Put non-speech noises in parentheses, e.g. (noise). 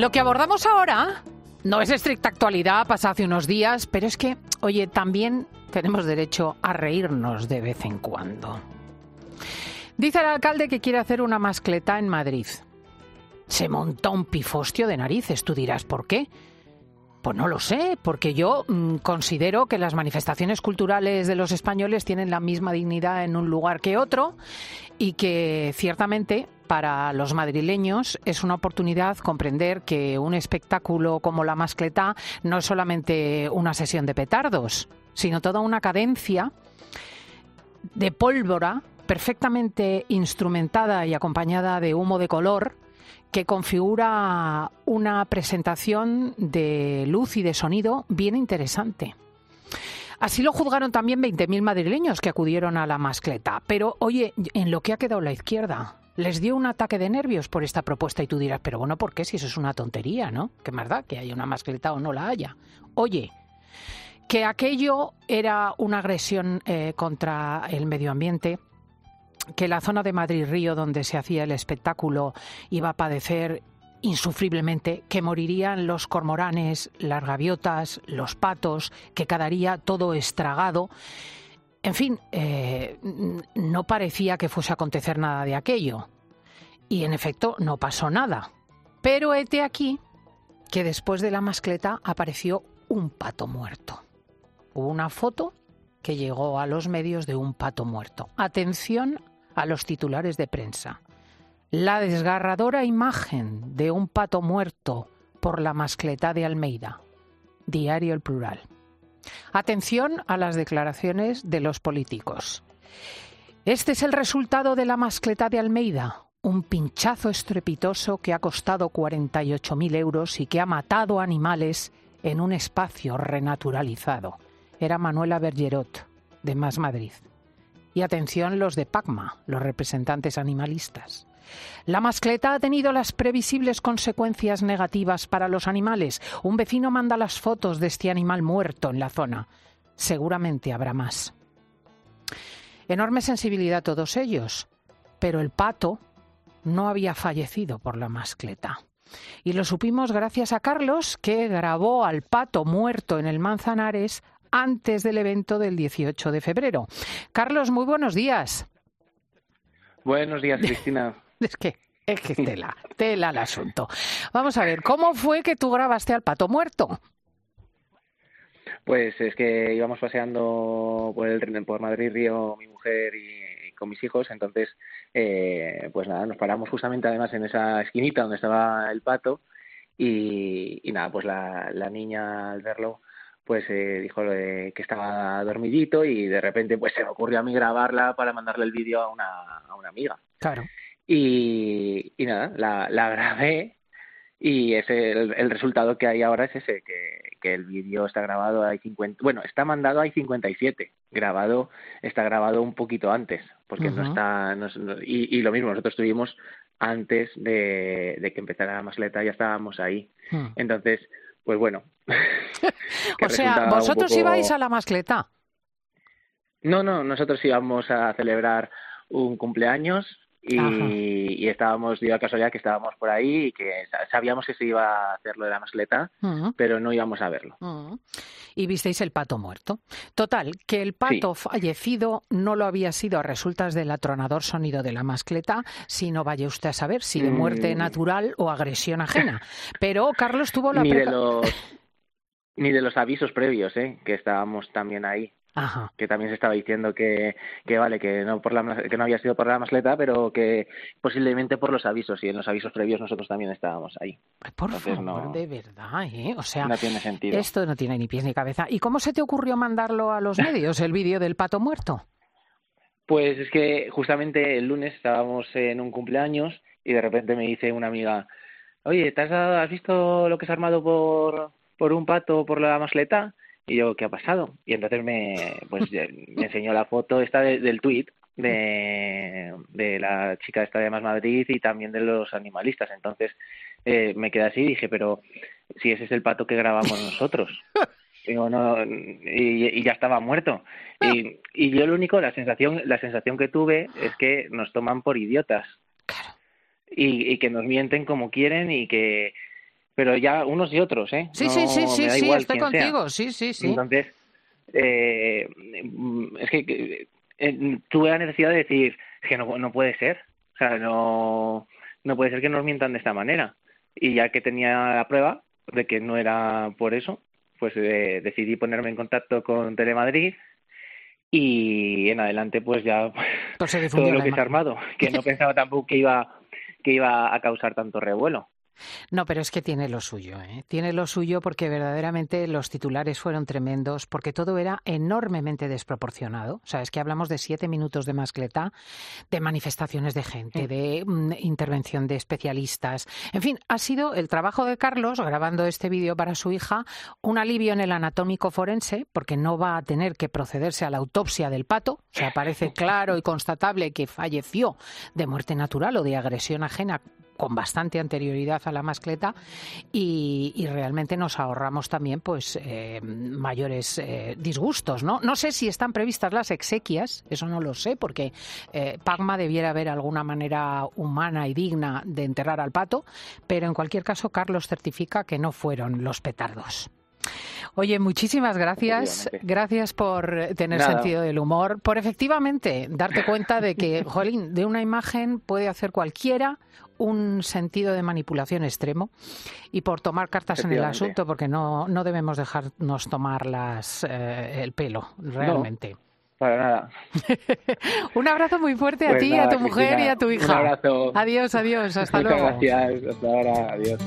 Lo que abordamos ahora no es estricta actualidad, pasa hace unos días, pero es que, oye, también tenemos derecho a reírnos de vez en cuando. Dice el alcalde que quiere hacer una mascleta en Madrid. Se montó un pifostio de narices, tú dirás, ¿por qué? Pues no lo sé, porque yo mm, considero que las manifestaciones culturales de los españoles tienen la misma dignidad en un lugar que otro y que ciertamente para los madrileños es una oportunidad comprender que un espectáculo como la mascleta no es solamente una sesión de petardos, sino toda una cadencia de pólvora perfectamente instrumentada y acompañada de humo de color que configura una presentación de luz y de sonido bien interesante. Así lo juzgaron también 20.000 madrileños que acudieron a la mascleta. Pero, oye, en lo que ha quedado la izquierda, les dio un ataque de nervios por esta propuesta y tú dirás, pero bueno, ¿por qué? Si eso es una tontería, ¿no? Que más da que haya una mascleta o no la haya. Oye, que aquello era una agresión eh, contra el medio ambiente, que la zona de Madrid-Río donde se hacía el espectáculo iba a padecer insufriblemente, que morirían los cormoranes, las gaviotas, los patos, que quedaría todo estragado. En fin, eh, no parecía que fuese a acontecer nada de aquello. Y en efecto, no pasó nada. Pero hete aquí que después de la mascleta apareció un pato muerto. Hubo una foto que llegó a los medios de un pato muerto. Atención a los titulares de prensa. La desgarradora imagen de un pato muerto por la mascleta de Almeida. Diario El Plural. Atención a las declaraciones de los políticos. Este es el resultado de la mascleta de Almeida, un pinchazo estrepitoso que ha costado 48.000 euros y que ha matado animales en un espacio renaturalizado. Era Manuela Bergerot, de Más Madrid. Y atención los de PACMA, los representantes animalistas. La mascleta ha tenido las previsibles consecuencias negativas para los animales. Un vecino manda las fotos de este animal muerto en la zona. Seguramente habrá más. Enorme sensibilidad todos ellos, pero el pato no había fallecido por la mascleta. Y lo supimos gracias a Carlos, que grabó al pato muerto en el Manzanares antes del evento del 18 de febrero. Carlos, muy buenos días. Buenos días, (laughs) Cristina. es que es que tela, (laughs) tela el asunto. Vamos a ver, ¿cómo fue que tú grabaste al pato muerto? Pues es que íbamos paseando por el por Madrid Río mi mujer y, con mis hijos, entonces eh, pues nada, nos paramos justamente además en esa esquinita donde estaba el pato y, nada, pues la, la niña al verlo pues eh, dijo que estaba dormidito y de repente pues se me ocurrió a mí grabarla para mandarle el vídeo a una, a una amiga. Claro. Y, y nada, la, la grabé y ese, el, resultado que hay ahora es ese, que, que el vídeo está grabado, hay 50, bueno, está mandado, hay 57, grabado, está grabado un poquito antes, porque no está, no, y, y, lo mismo, nosotros estuvimos antes de, de que empezara la masleta, ya estábamos ahí. Hmm. Entonces, pues bueno. (laughs) o sea, ¿vosotros ibais a la mascleta? No, no, nosotros íbamos a celebrar un cumpleaños y, y, estábamos, dio caso ya que estábamos por ahí y que sabíamos que se iba a hacer lo de la mascleta, pero no íbamos a verlo. Y visteis el pato muerto. Total, que el pato fallecido no lo había sido a resultas del atronador sonido de la mascleta, sino vaya usted a saber si de muerte mm. natural o agresión ajena. Pero Carlos tuvo la... Ni de los, ni de los avisos previos, ¿eh? que estábamos también ahí. Ajá. que también se estaba diciendo que, que vale que no por la que no había sido por la masleta pero que posiblemente por los avisos y en los avisos previos nosotros también estábamos ahí. Por favor de verdad ¿eh? o sea no tiene sentido. esto no tiene ni pies ni cabeza. Y cómo se te ocurrió mandarlo a los (laughs) medios el vídeo del pato muerto pues es que justamente el lunes estábamos en un cumpleaños y de repente me dice una amiga oye ¿te has, has visto lo que se ha armado por por un pato por la masleta y yo, ¿qué ha pasado? Y entonces me, pues, me enseñó la foto esta del tweet de, de la chica esta de Más Madrid y también de los animalistas. Entonces eh, me quedé así y dije, pero si ese es el pato que grabamos (laughs) nosotros. Digo, no, y, y, ya estaba muerto. Y, y yo lo único, la sensación, la sensación que tuve es que nos toman por idiotas. Y, y que nos mienten como quieren y que pero ya unos y otros, ¿eh? Sí, sí, sí, sí, sí, estoy contigo, sí, sí, sí. Entonces, eh, es que eh, tuve la necesidad de decir, que no, no puede ser, o sea, no, no puede ser que nos mientan de esta manera. Y ya que tenía la prueba de que no era por eso, pues eh, decidí ponerme en contacto con Telemadrid y en adelante pues ya pues (laughs) todo lo que se ha armado, que no pensaba tampoco que iba que iba a causar tanto revuelo. No, pero es que tiene lo suyo, ¿eh? tiene lo suyo porque verdaderamente los titulares fueron tremendos, porque todo era enormemente desproporcionado. O sea, es que hablamos de siete minutos de mascleta, de manifestaciones de gente, de mm, intervención de especialistas. En fin, ha sido el trabajo de Carlos grabando este vídeo para su hija un alivio en el anatómico forense, porque no va a tener que procederse a la autopsia del pato. O sea, parece (laughs) claro y constatable que falleció de muerte natural o de agresión ajena con bastante anterioridad a la mascleta y, realmente nos ahorramos también pues eh, mayores eh, disgustos, ¿no? No sé si están previstas las exequias, eso no lo sé, porque eh, Pagma debiera haber alguna manera humana y digna de enterrar al pato, pero en cualquier caso Carlos certifica que no fueron los petardos. Oye, muchísimas gracias. Gracias por tener sentido del humor, por efectivamente darte cuenta de que, (laughs) jolín, de una imagen puede hacer cualquiera un sentido de manipulación extremo y por tomar cartas en el asunto, porque no, no debemos dejarnos tomar las, eh, el pelo, realmente. para nada. (laughs) un abrazo muy fuerte a pues ti, a tu mujer y a tu hija. Un abrazo. Adiós, adiós. Hasta Muchas luego. Gracias. Hasta ahora. Adiós.